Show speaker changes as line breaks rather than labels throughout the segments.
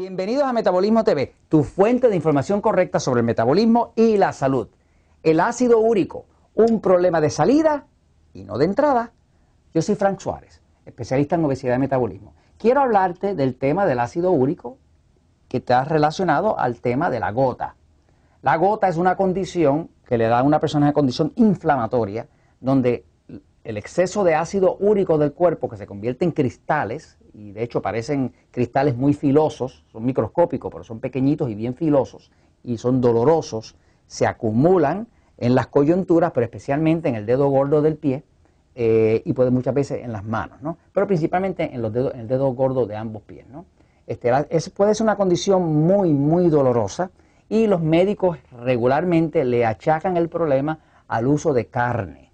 Bienvenidos a Metabolismo TV, tu fuente de información correcta sobre el metabolismo y la salud. El ácido úrico, un problema de salida y no de entrada. Yo soy Frank Suárez, especialista en obesidad y metabolismo. Quiero hablarte del tema del ácido úrico que está relacionado al tema de la gota. La gota es una condición que le da a una persona una condición inflamatoria donde el exceso de ácido úrico del cuerpo que se convierte en cristales, y de hecho parecen cristales muy filosos, son microscópicos, pero son pequeñitos y bien filosos, y son dolorosos, se acumulan en las coyunturas, pero especialmente en el dedo gordo del pie, eh, y puede muchas veces en las manos, ¿no? pero principalmente en, los dedos, en el dedo gordo de ambos pies. ¿no? Este, es, puede ser una condición muy, muy dolorosa, y los médicos regularmente le achacan el problema al uso de carne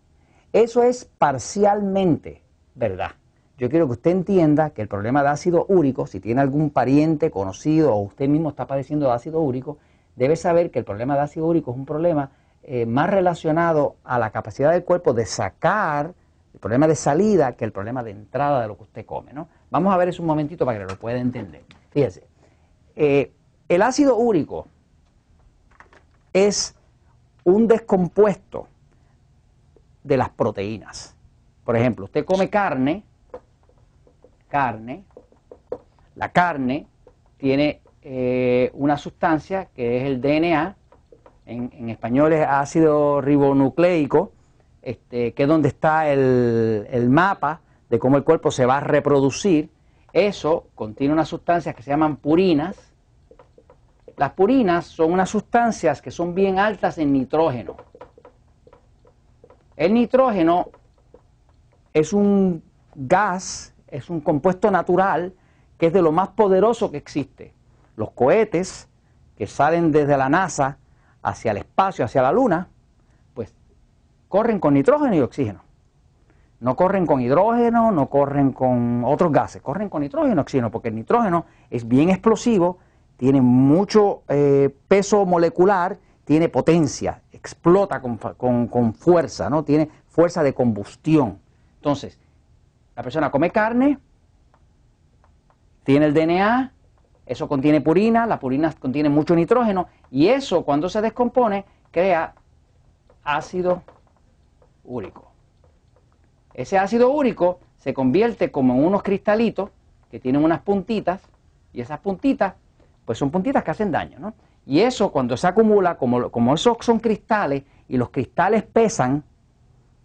eso es parcialmente verdad. Yo quiero que usted entienda que el problema de ácido úrico, si tiene algún pariente conocido o usted mismo está padeciendo de ácido úrico, debe saber que el problema de ácido úrico es un problema eh, más relacionado a la capacidad del cuerpo de sacar el problema de salida que el problema de entrada de lo que usted come. ¿no? Vamos a ver eso un momentito para que lo pueda entender. Fíjese, eh, el ácido úrico es un descompuesto de las proteínas. Por ejemplo, usted come carne, carne, la carne tiene eh, una sustancia que es el DNA, en, español es ácido ribonucleico, este, que es donde está el, el mapa de cómo el cuerpo se va a reproducir. Eso contiene unas sustancias que se llaman purinas. Las purinas son unas sustancias que son bien altas en nitrógeno. El nitrógeno es un gas, es un compuesto natural que es de lo más poderoso que existe. Los cohetes que salen desde la NASA hacia el espacio, hacia la Luna, pues corren con nitrógeno y oxígeno. No corren con hidrógeno, no corren con otros gases, corren con nitrógeno y oxígeno, porque el nitrógeno es bien explosivo, tiene mucho eh, peso molecular, tiene potencia, explota con, fuerza, ¿no? Tiene fuerza de combustión. Entonces, la persona come carne, tiene el DNA, eso contiene purina, la purina contiene mucho nitrógeno y eso cuando se descompone crea ácido úrico. Ese ácido úrico se convierte como en unos cristalitos que tienen unas puntitas y esas puntitas pues son puntitas que hacen daño, ¿no? Y eso cuando se acumula, como, como esos son cristales y los cristales pesan,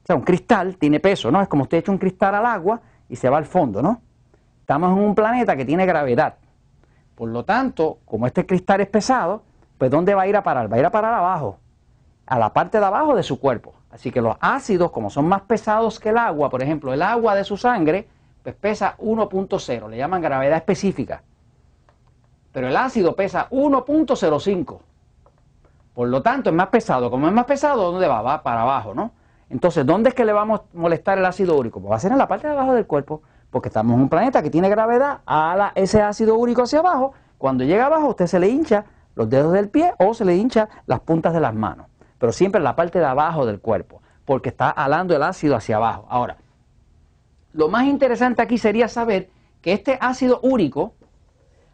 o sea, un cristal tiene peso, ¿no? Es como usted echa un cristal al agua y se va al fondo, ¿no? Estamos en un planeta que tiene gravedad. Por lo tanto, como este cristal es pesado, pues ¿dónde va a ir a parar? Va a ir a parar abajo, a la parte de abajo de su cuerpo. Así que los ácidos, como son más pesados que el agua, por ejemplo, el agua de su sangre, pues pesa 1.0, le llaman gravedad específica pero el ácido pesa 1.05. Por lo tanto, es más pesado. Como es más pesado, ¿dónde va? Va para abajo, ¿no? Entonces, ¿dónde es que le vamos a molestar el ácido úrico? Pues va a ser en la parte de abajo del cuerpo, porque estamos en un planeta que tiene gravedad, a ese ácido úrico hacia abajo. Cuando llega abajo, usted se le hincha los dedos del pie o se le hincha las puntas de las manos. Pero siempre en la parte de abajo del cuerpo, porque está alando el ácido hacia abajo. Ahora, lo más interesante aquí sería saber que este ácido úrico,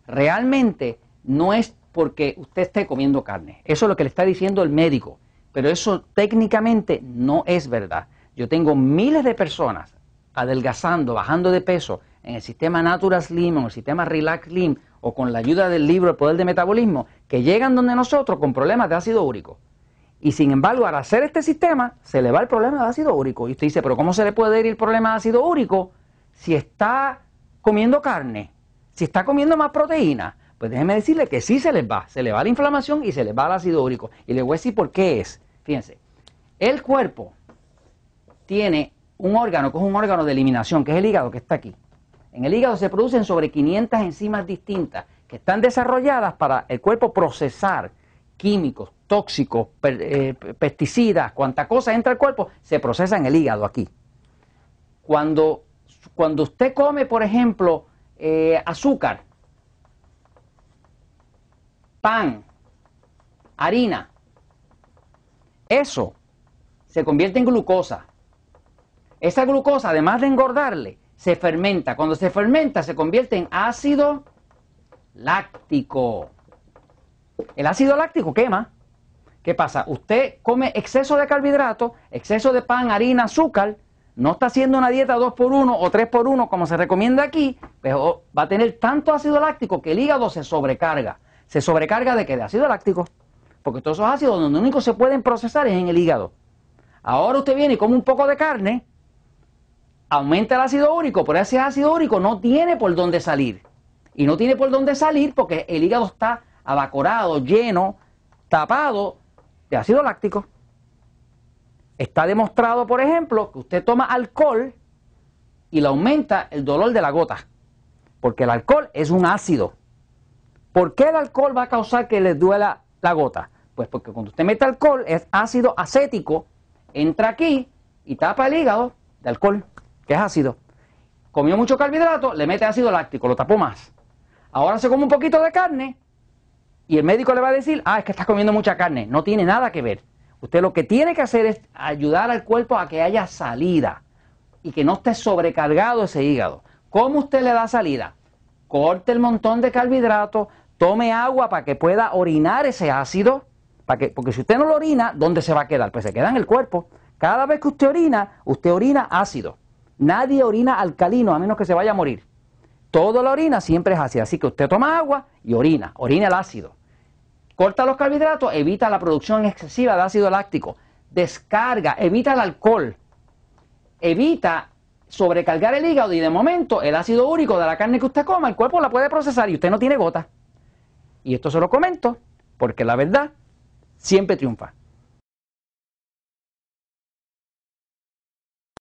realmente no es porque usted esté comiendo carne. Eso es lo que le está diciendo el médico. Pero eso técnicamente no es verdad. Yo tengo miles de personas adelgazando, bajando de peso en el sistema Natural Slim o en el sistema Relax Slim o con la ayuda del libro El Poder de Metabolismo, que llegan donde nosotros con problemas de ácido úrico. Y sin embargo, al hacer este sistema, se le va el problema de ácido úrico. Y usted dice, pero ¿cómo se le puede ir el problema de ácido úrico si está comiendo carne? Si está comiendo más proteína, pues déjeme decirle que sí se les va, se le va la inflamación y se les va el ácido úrico. Y le voy a decir por qué es. Fíjense, el cuerpo tiene un órgano que es un órgano de eliminación, que es el hígado que está aquí. En el hígado se producen sobre 500 enzimas distintas que están desarrolladas para el cuerpo procesar químicos, tóxicos, eh, pesticidas, cuanta cosa entra al cuerpo, se procesa en el hígado aquí. Cuando, cuando usted come, por ejemplo, eh, azúcar, pan, harina. Eso se convierte en glucosa. Esa glucosa, además de engordarle, se fermenta. Cuando se fermenta, se convierte en ácido láctico. El ácido láctico quema. ¿Qué pasa? Usted come exceso de carbohidratos, exceso de pan, harina, azúcar, no está haciendo una dieta 2x1 o 3x1 como se recomienda aquí, pero va a tener tanto ácido láctico que el hígado se sobrecarga. ¿Se sobrecarga de qué? De ácido láctico. Porque todos esos ácidos donde único se pueden procesar es en el hígado. Ahora usted viene y come un poco de carne, aumenta el ácido úrico, pero ese ácido úrico no tiene por dónde salir. Y no tiene por dónde salir porque el hígado está abacorado, lleno, tapado de ácido láctico. Está demostrado, por ejemplo, que usted toma alcohol y le aumenta el dolor de la gota, porque el alcohol es un ácido. ¿Por qué el alcohol va a causar que le duela la gota? Pues porque cuando usted mete alcohol es ácido acético, entra aquí y tapa el hígado de alcohol, que es ácido. Comió mucho carbohidrato, le mete ácido láctico, lo tapó más. Ahora se come un poquito de carne y el médico le va a decir, ah, es que estás comiendo mucha carne. No tiene nada que ver. Usted lo que tiene que hacer es ayudar al cuerpo a que haya salida y que no esté sobrecargado ese hígado. ¿Cómo usted le da salida? Corte el montón de carbohidratos, tome agua para que pueda orinar ese ácido, para que, porque si usted no lo orina, ¿dónde se va a quedar? Pues se queda en el cuerpo. Cada vez que usted orina, usted orina ácido. Nadie orina alcalino a menos que se vaya a morir. Todo la orina siempre es ácido. Así que usted toma agua y orina, orina el ácido. Corta los carbohidratos, evita la producción excesiva de ácido láctico. Descarga, evita el alcohol. Evita sobrecargar el hígado y de momento el ácido úrico de la carne que usted coma, el cuerpo la puede procesar y usted no tiene gota. Y esto se lo comento porque la verdad siempre triunfa.